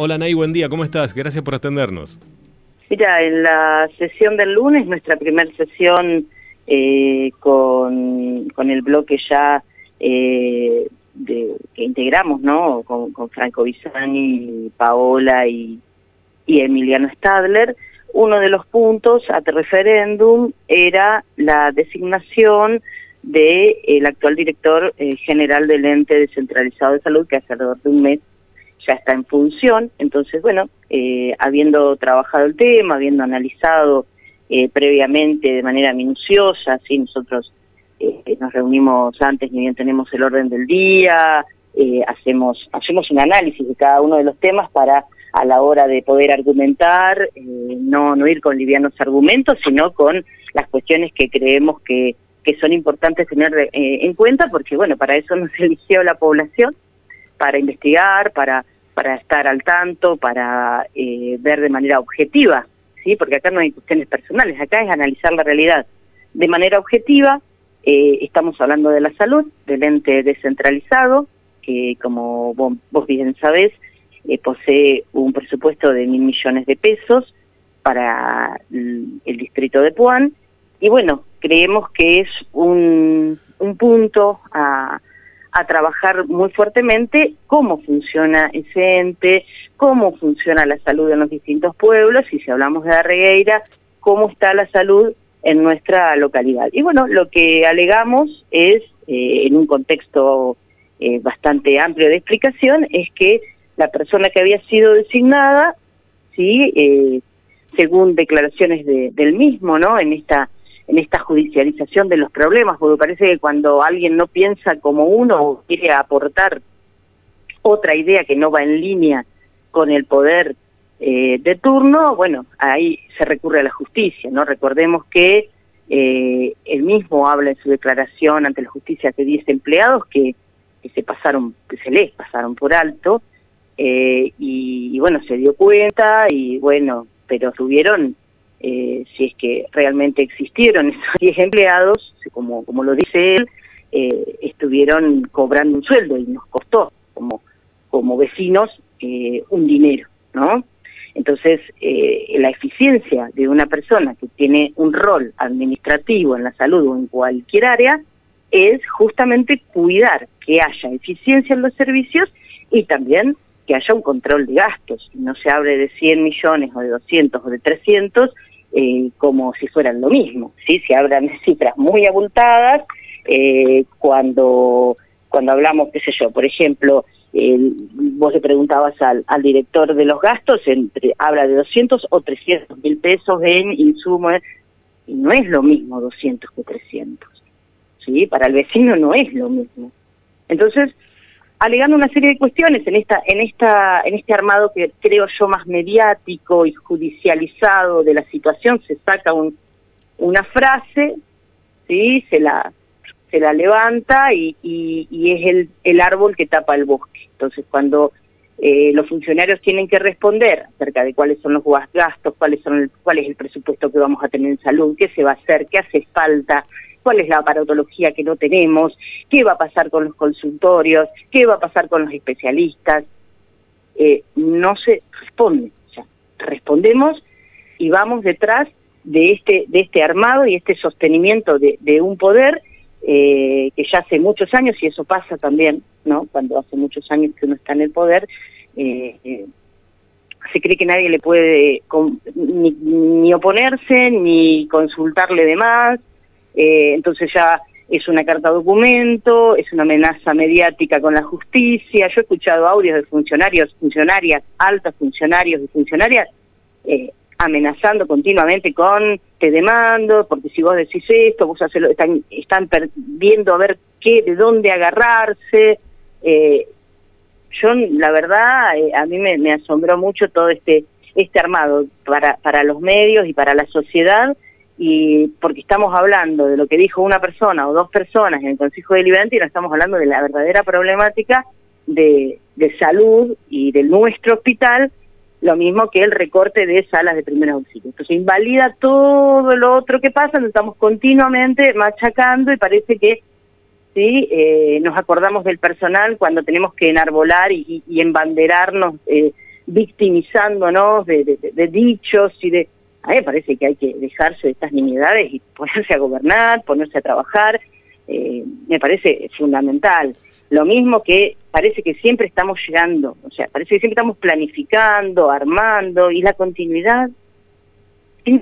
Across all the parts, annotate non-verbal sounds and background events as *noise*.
Hola Nay, buen día, ¿cómo estás? Gracias por atendernos. Mira, en la sesión del lunes, nuestra primera sesión eh, con, el bloque ya eh, de, que integramos, ¿no? Con, con Franco Bisani, Paola y, Emiliano Stadler, uno de los puntos a referéndum era la designación del el actual director eh, general del ente descentralizado de salud, que hace alrededor de un mes ya está en función. Entonces, bueno, eh, habiendo trabajado el tema, habiendo analizado eh, previamente de manera minuciosa, sí, nosotros nos reunimos antes, ni bien tenemos el orden del día, hacemos hacemos un análisis de cada uno de los temas para a la hora de poder argumentar, no, no ir con livianos argumentos, sino con las cuestiones que creemos que que son importantes tener eh, en cuenta porque, bueno, para eso nos *laughs* eligió la población, para investigar, para, para estar al tanto, para eh, ver de manera objetiva, ¿sí? Porque acá no hay cuestiones personales, acá es analizar la realidad. De manera objetiva, eh, estamos hablando de la salud, del ente descentralizado, que como vos, bien sabés, posee un presupuesto de mil millones de pesos para el distrito de Puan, y bueno, creemos que es un, un punto a, a trabajar muy fuertemente cómo funciona ese ente, cómo funciona la salud en los distintos pueblos y si hablamos de Arregueira, cómo está la salud en nuestra localidad. Y bueno, lo que alegamos es, eh, en un contexto eh, bastante amplio de explicación, es que la persona que había sido designada, sí, eh, según declaraciones de, del mismo, ¿no? En esta en esta judicialización de los problemas, porque parece que cuando alguien no piensa como uno o quiere aportar otra idea que no va en línea con el poder eh, de turno, bueno, ahí se recurre a la justicia, ¿no? Recordemos que eh, él mismo habla en su declaración ante la justicia de 10 empleados que, que, se pasaron, que se les pasaron por alto, eh, y, bueno, se dio cuenta y bueno, pero tuvieron eh, que realmente existieron *laughs* esos 10 empleados, como, como lo dice él, eh, estuvieron cobrando un sueldo y nos costó como, como vecinos eh, un dinero, ¿no? Entonces, la eficiencia de una persona que tiene un rol administrativo en la salud o en cualquier área es justamente cuidar que haya eficiencia en los servicios y también que haya un control de gastos. No se hable de 100 millones o de 200 o de 300 eh, como si fueran lo mismo, ¿sí? Se hablan de cifras muy abultadas eh, cuando, cuando hablamos, qué sé yo, por ejemplo, vos le preguntabas al, al director de los gastos, entre, habla de 200 o 300 mil pesos en insumos, y no es lo mismo 200 que 300, ¿sí? Para el vecino no es lo mismo. Entonces, alegando una serie de cuestiones en esta en esta en este armado que creo yo más mediático y judicializado de la situación se saca un, una frase sí se la se la levanta y, y, es el, el árbol que tapa el bosque. Entonces cuando eh, los funcionarios tienen que responder acerca de cuáles son los gastos cuáles son el, cuál es el presupuesto que vamos a tener en salud qué se va a hacer qué hace falta cuál es la aparatología que no tenemos, qué va a pasar con los consultorios, qué va a pasar con los especialistas. Eh, no se responde, o respondemos y vamos detrás de este, de este armado y este sostenimiento de, de un poder eh, que ya hace muchos años, y eso pasa también, ¿no? Cuando hace muchos años que uno está en el poder, eh, se cree que nadie le puede ni, ni, oponerse, ni consultarle de más, eh, entonces ya es una carta documento, es una amenaza mediática con la justicia. Yo he escuchado audios de funcionarios, funcionarias, altos funcionarios y funcionarias eh, amenazando continuamente con te demando, porque si vos decís esto, vos haces están, están viendo a ver qué, de dónde agarrarse. Eh, yo, la verdad, eh, a mí me, me asombró mucho todo este este armado para, para los medios y para la sociedad y porque estamos hablando de lo que dijo una persona o dos personas en el Consejo Deliberante y no estamos hablando de la verdadera problemática de, de salud y de nuestro hospital, lo mismo que el recorte de salas de primeros auxilios. Entonces invalida todo lo otro que pasa, nos estamos continuamente machacando y parece que sí eh, nos acordamos del personal cuando tenemos que enarbolar y, y, embanderarnos eh, victimizándonos de, de, dichos y de... A mí me parece que hay que dejarse de estas nimiedades y ponerse a gobernar, ponerse a trabajar, eh, me parece fundamental. Lo mismo que parece que siempre estamos llegando, o sea, parece que siempre estamos planificando, armando, y la continuidad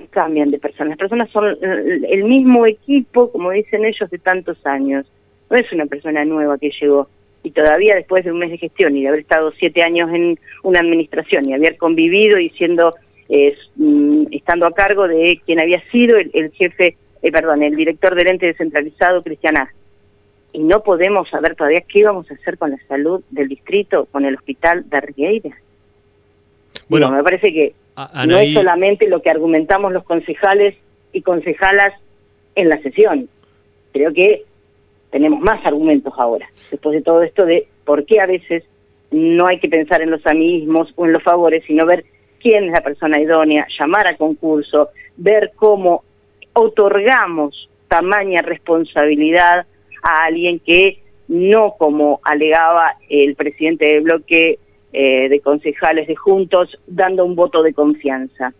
cambian de personas. Las personas son el mismo equipo, como dicen ellos, de tantos años. No es una persona nueva que llegó y todavía después de un mes de gestión y de haber estado siete años en una administración y haber convivido y siendo mm, estando a cargo de quien había sido el, jefe, eh, perdón, el director del ente descentralizado, Cristian Y no podemos saber todavía qué vamos a hacer con la salud del distrito, con el hospital de Argueira. Bueno, me parece que no es solamente lo que argumentamos los concejales y concejalas en la sesión. Creo que tenemos más argumentos ahora, después de todo esto de por qué a veces no hay que pensar en los amiguismos o en los favores, sino ver quién es la persona idónea, llamar a concurso, ver cómo otorgamos tamaña responsabilidad a alguien que no como alegaba el presidente del bloque eh, de concejales de Juntos, dando un voto de confianza.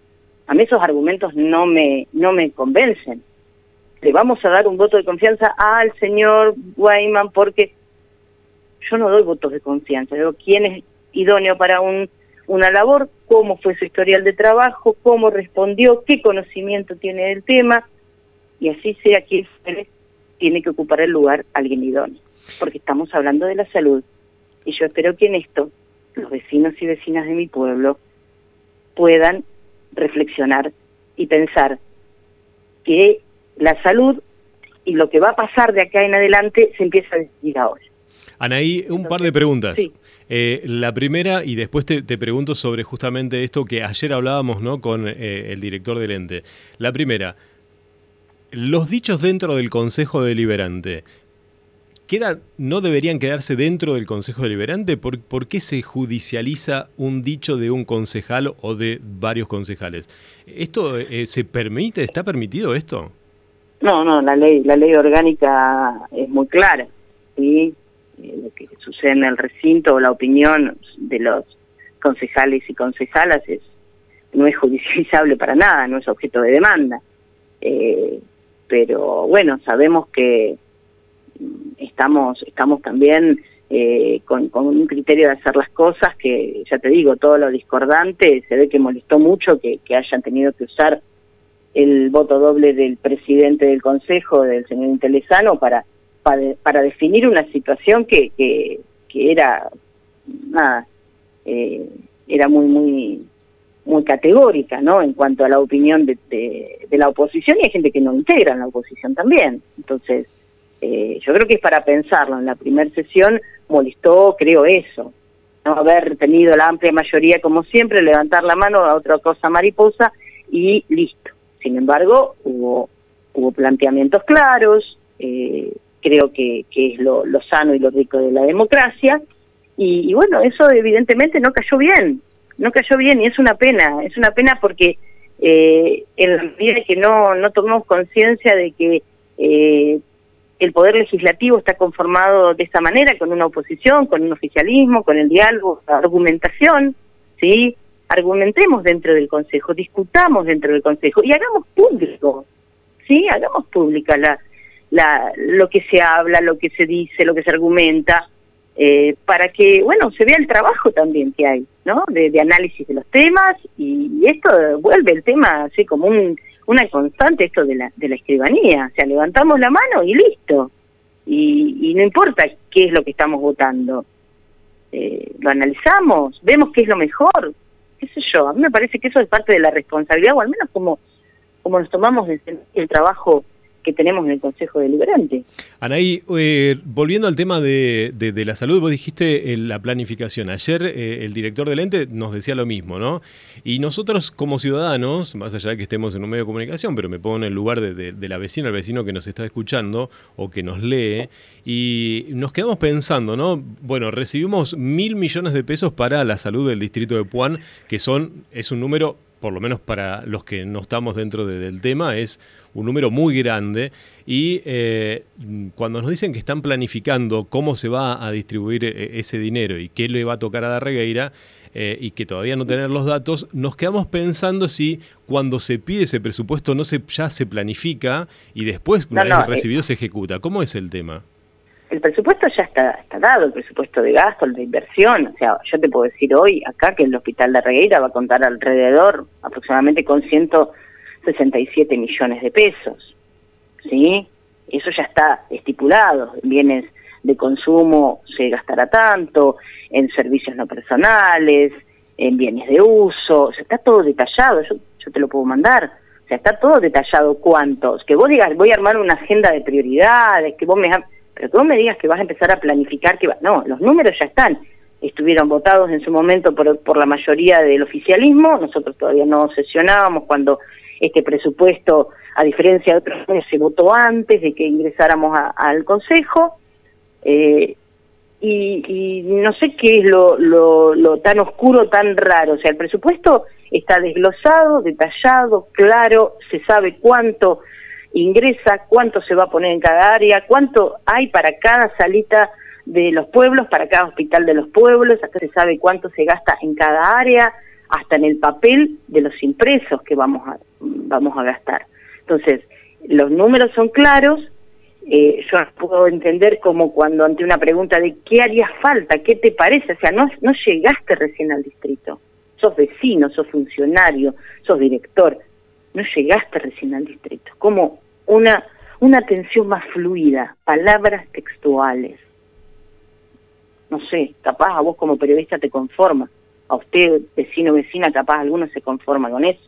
A mí esos argumentos no me, no me convencen le vamos a dar un voto de confianza al señor Weyman porque yo no doy votos de confianza, digo quién es idóneo para un, una labor, cómo fue su historial de trabajo, cómo respondió, qué conocimiento tiene del tema, y así sea quien tiene que ocupar el lugar alguien idóneo, porque estamos hablando de la salud, y yo espero que en esto los vecinos y vecinas de mi pueblo puedan reflexionar y pensar que la salud y lo que va a pasar de acá en adelante se empieza a decidir ahora. Anaí, un par de preguntas. Eh, la primera, y después te, pregunto sobre justamente esto que ayer hablábamos ¿no? con eh, el director del ente. La primera, los dichos dentro del Consejo Deliberante, queda, ¿no deberían quedarse dentro del Consejo Deliberante? ¿Por, ¿Por, qué se judicializa un dicho de un concejal o de varios concejales? ¿Esto eh, se permite? ¿Está permitido esto? No, no, la ley, la ley orgánica es muy clara, ¿sí? Eh, lo que sucede en el recinto o la opinión de los concejales y concejalas es no es judicializable para nada, no es objeto de demanda. Eh, pero bueno, sabemos que estamos estamos también eh, con, con, un criterio de hacer las cosas que, ya te digo, todo lo discordante, se ve que molestó mucho que, que hayan tenido que usar el voto doble del presidente del Consejo, del señor Intelesano, para, para, definir una situación que, que, era, nada, eh, era muy, muy, muy categórica, ¿no? En cuanto a la opinión de, de, la oposición, y hay gente que no integra en la oposición también. Entonces, eh, yo creo que es para pensarlo. En la primera sesión molestó, creo, eso. No haber tenido la amplia mayoría, como siempre, levantar la mano a otra cosa mariposa y listo. Sin embargo, hubo, hubo planteamientos claros, eh, creo que, que es lo, sano y lo rico de la democracia, y, bueno, eso evidentemente no cayó bien, no cayó bien y es una pena, es una pena porque eh, en la medida que no, no tomamos conciencia de que eh, el poder legislativo está conformado de esta manera, con una oposición, con un oficialismo, con el diálogo, la argumentación, ¿sí? argumentemos dentro del Consejo, discutamos dentro del Consejo y hagamos público, ¿sí? Hagamos pública la, la, lo que se habla, lo que se dice, lo que se argumenta, eh, para que, bueno, se vea el trabajo también que hay, ¿no? De, análisis de los temas y, esto vuelve el tema así como un, una constante, esto de la, de la escribanía, o sea, levantamos la mano y listo. Y, y no importa qué es lo que estamos votando. Eh, lo analizamos, vemos qué es lo mejor, qué sé yo, a mí me parece que eso es parte de la responsabilidad, o al menos como, como nos tomamos el, el trabajo que tenemos en el Consejo Deliberante. Anaí, eh, volviendo al tema de, de, la salud, vos dijiste eh, la planificación. Ayer eh, el director del ente nos decía lo mismo, ¿no? Y nosotros como ciudadanos, más allá de que estemos en un medio de comunicación, pero me pongo en el lugar de, de la vecina, el vecino que nos está escuchando o que nos lee, y nos quedamos pensando, ¿no? Bueno, recibimos mil millones de pesos para la salud del distrito de Puan, que son, es un número por lo menos para los que no estamos dentro del tema, es un número muy grande. Y eh, cuando nos dicen que están planificando cómo se va a distribuir eh, ese dinero y qué le va a tocar a Darregueira, eh, y que todavía no tener los datos, nos quedamos pensando si cuando se pide ese presupuesto no se ya se planifica y después, una vez recibido, se ejecuta. ¿Cómo es el tema? El presupuesto ya está, está dado, el presupuesto de gasto, el de inversión. O sea, yo te puedo decir hoy acá que el hospital de Regueira va a contar alrededor aproximadamente con 167 millones de pesos. ¿Sí? Eso ya está estipulado. En bienes de consumo se gastará tanto, en servicios no personales, en bienes de uso. O sea, está todo detallado. Yo, yo te lo puedo mandar. O sea, está todo detallado cuántos. Que vos digas, voy a armar una agenda de prioridades, que vos me pero que vos me digas que vas a empezar a planificar que va, no, los números ya están. Estuvieron votados en su momento por, por la mayoría del oficialismo, nosotros todavía no sesionábamos cuando este presupuesto, a diferencia de otros se votó antes de que ingresáramos al Consejo. Eh, y, y, no sé qué es lo, lo, lo, tan oscuro, tan raro. O sea, el presupuesto está desglosado, detallado, claro, se sabe cuánto ingresa, cuánto se va a poner en cada área, cuánto hay para cada salita de los pueblos, para cada hospital de los pueblos, acá se sabe cuánto se gasta en cada área, hasta en el papel de los impresos que vamos a, vamos a gastar. Entonces, los números son claros, eh, yo puedo entender como cuando ante una pregunta de qué haría falta, qué te parece, o sea, no, no llegaste recién al distrito, sos vecino, sos funcionario, sos director, no llegaste recién al distrito, como una, una atención más fluida, palabras textuales. No sé, capaz a vos como periodista te conforma, a usted, vecino vecina, capaz alguno se conforma con eso.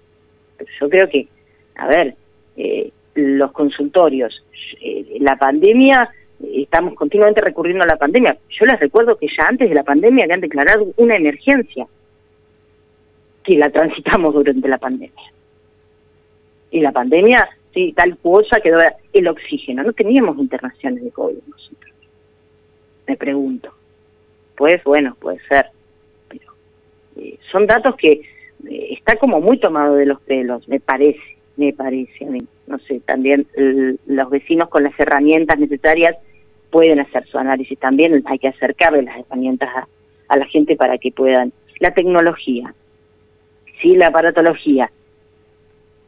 Pero yo creo que, a ver, eh, los consultorios, eh, la pandemia, estamos continuamente recurriendo a la pandemia. Yo les recuerdo que ya antes de la pandemia habían declarado una emergencia, que la transitamos durante la pandemia. Y la pandemia sí, tal cosa quedó el oxígeno. No teníamos internaciones de COVID nosotros. Me pregunto. Pues bueno, puede ser. Pero eh, son datos que eh, está como muy tomado de los pelos, me parece, me parece a mí. No sé, también los vecinos con las herramientas necesarias pueden hacer su análisis también, hay que acercarle las herramientas a, a la gente para que puedan. La tecnología, sí, la aparatología.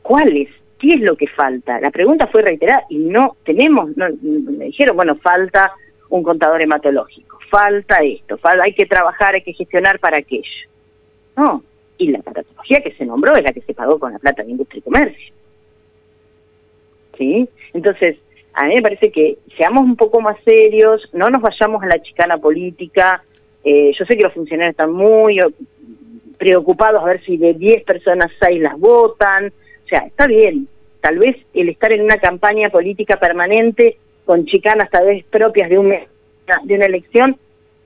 ¿Cuáles ¿Qué es lo que falta? La pregunta fue reiterada y no tenemos, no, me dijeron, bueno, falta un contador hematológico, falta esto, hay que trabajar, hay que gestionar para aquello. No, y la patología que se nombró es la que se pagó con la plata de industria y comercio. ¿Sí? Entonces, a mí me parece que seamos un poco más serios, no nos vayamos a la chicana política. Eh, yo sé que los funcionarios están muy preocupados a ver si de 10 personas 6 las votan, sea, está bien, tal vez el estar en una campaña política permanente con chicanas tal vez propias de, un, de una elección,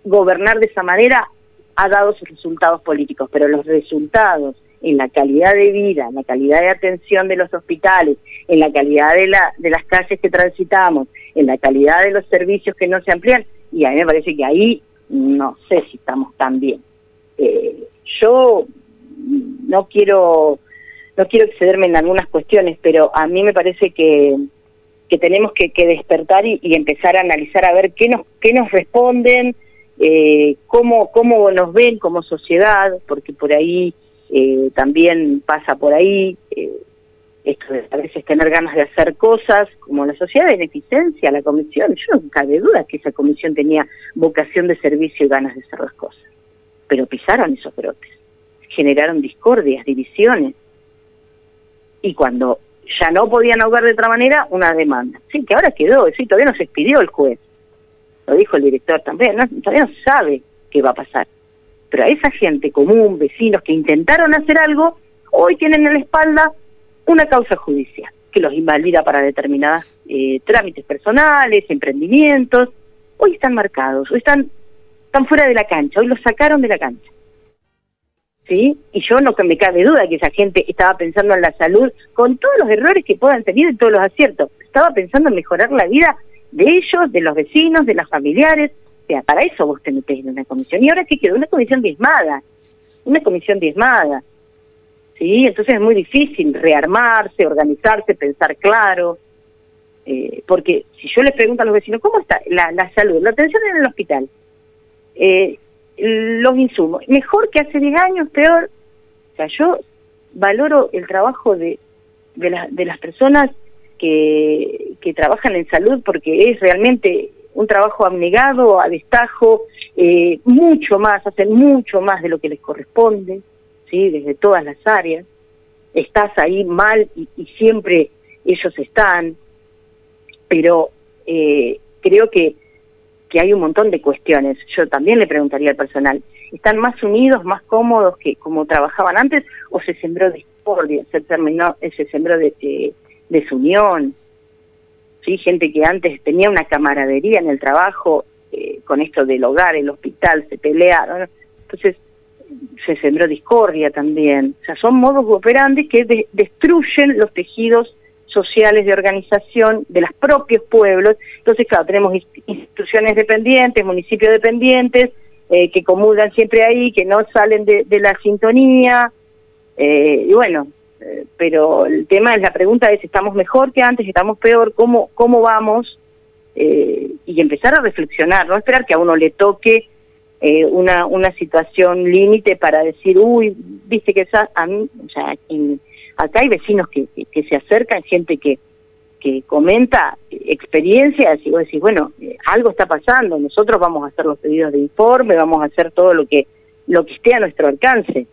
gobernar de esa manera ha dado sus resultados políticos, pero los resultados en la calidad de vida, en la calidad de atención de los hospitales, en la calidad de, la, de las calles que transitamos, en la calidad de los servicios que no se amplían, y a mí me parece que ahí no sé si estamos tan bien. Eh, yo no quiero no quiero excederme en algunas cuestiones, pero a mí me parece que, que tenemos que, despertar y, empezar a analizar a ver qué nos, qué nos responden, eh, cómo, cómo nos ven como sociedad, porque por ahí eh, también pasa por ahí eh, esto de a veces tener ganas de hacer cosas, como la sociedad de beneficencia, la comisión, yo no cabe duda que esa comisión tenía vocación de servicio y ganas de hacer las cosas, pero pisaron esos brotes, generaron discordias, divisiones, y cuando ya no podían ahogar de otra manera, una demanda. Sí, que ahora quedó, sí, todavía no se expidió el juez. Lo dijo el director también, todavía no sabe qué va a pasar. Pero a esa gente común, vecinos que intentaron hacer algo, hoy tienen en la espalda una causa judicial que los invalida para determinadas eh, trámites personales, emprendimientos. Hoy están marcados, hoy están, están fuera de la cancha, hoy los sacaron de la cancha. ¿Sí? Y yo no me cabe duda que esa gente estaba pensando en la salud con todos los errores que puedan tener y todos los aciertos. Estaba pensando en mejorar la vida de ellos, de los vecinos, de las familiares. O sea, para eso vos te metés en una comisión. Y ahora que quedó una comisión diezmada, una comisión diezmada. ¿Sí? Entonces es muy difícil rearmarse, organizarse, pensar claro. Eh, porque si yo les pregunto a los vecinos, ¿cómo está la, la salud, la atención en el hospital? Eh, los insumos, mejor que hace 10 años, peor. O sea, yo valoro el trabajo de, de, de las personas que, que trabajan en salud porque es realmente un trabajo abnegado, a destajo, eh, mucho más, hacen mucho más de lo que les corresponde, ¿sí? desde todas las áreas. Estás ahí mal y, y siempre ellos están, pero eh, creo que, que hay un montón de cuestiones. Yo también le preguntaría al personal, ¿están más unidos, más cómodos que como trabajaban antes o se sembró discordia, se terminó, se sembró de, desunión? ¿Sí? Gente que antes tenía una camaradería en el trabajo, eh, con esto del hogar, el hospital, se pelearon. Entonces, se sembró discordia también. O sea, son modos operantes que destruyen los tejidos sociales de organización de los propios pueblos. Entonces, claro, tenemos instituciones dependientes, municipios dependientes, eh, que comulgan siempre ahí, que no salen de, la sintonía. Eh, y bueno, eh, pero el tema es, la pregunta es, ¿estamos mejor que antes? ¿Estamos peor? ¿Cómo, cómo vamos? y empezar a reflexionar, no esperar que a uno le toque una, una situación límite para decir, uy, viste que esa, a mí, o sea, en, acá hay vecinos que, se acercan, gente que, que comenta experiencias y vos decís, bueno, eh, algo está pasando, nosotros vamos a hacer los pedidos de informe, vamos a hacer todo lo que, lo que esté a nuestro alcance,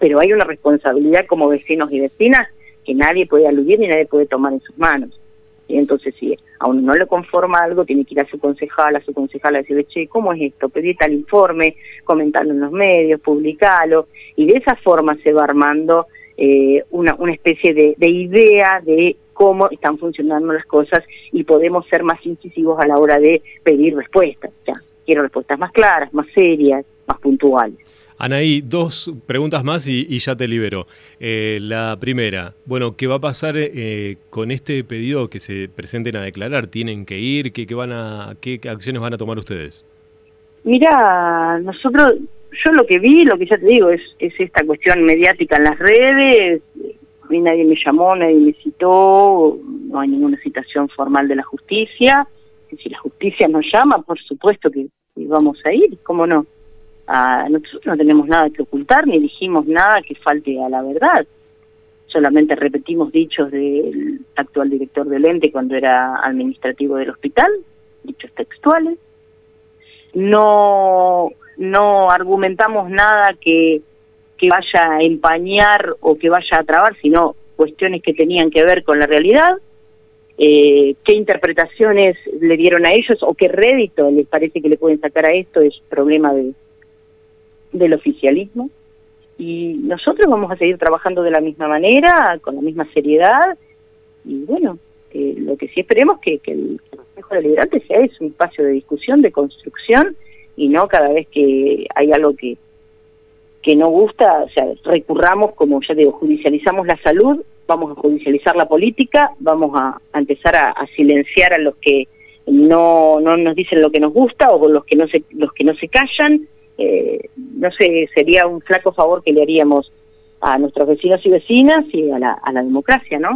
pero hay una responsabilidad como vecinos y vecinas que nadie puede aludir ni nadie puede tomar en sus manos. Y entonces, si a uno no le conforma algo, tiene que ir a su concejal, a su concejal a decirle, che, ¿cómo es esto? Pedí tal informe, comentarlo en los medios, publicalo, y de esa forma se va armando eh, una, una especie de, de idea de cómo están funcionando las cosas y podemos ser más incisivos a la hora de pedir respuestas. Ya, quiero respuestas más claras, más serias, más puntuales. Anaí, dos preguntas más y, ya te libero. Eh, la primera, bueno, ¿qué va a pasar eh, con este pedido que se presenten a declarar? ¿Tienen que ir? ¿Qué, qué, van a, ¿Qué acciones van a tomar ustedes? Mira, nosotros yo lo que vi, lo que ya te digo, es, es esta cuestión mediática en las redes. A mí nadie me llamó, nadie me citó, no hay ninguna citación formal de la justicia. Y si la justicia nos llama, por supuesto que, vamos a ir, ¿cómo no? Ah, nosotros no tenemos nada que ocultar, ni dijimos nada que falte a la verdad. Solamente repetimos dichos del actual director del ente cuando era administrativo del hospital, dichos textuales. No no argumentamos nada que, que vaya a empañar o que vaya a trabar, sino cuestiones que tenían que ver con la realidad, eh, qué interpretaciones le dieron a ellos o qué rédito les parece que le pueden sacar a esto es problema de, del oficialismo. Y nosotros vamos a seguir trabajando de la misma manera, con la misma seriedad, y bueno, eh, lo que sí esperemos que, que el Consejo Deliberante sea es un espacio de discusión, de construcción, y no cada vez que hay algo que, que no gusta, o sea, recurramos, como ya digo, judicializamos la salud, vamos a judicializar la política, vamos a, empezar a, silenciar a los que no, no nos dicen lo que nos gusta o los que no se, los que no se callan. Eh, no sé, sería un flaco favor que le haríamos a nuestros vecinos y vecinas y a la, a la democracia, ¿no?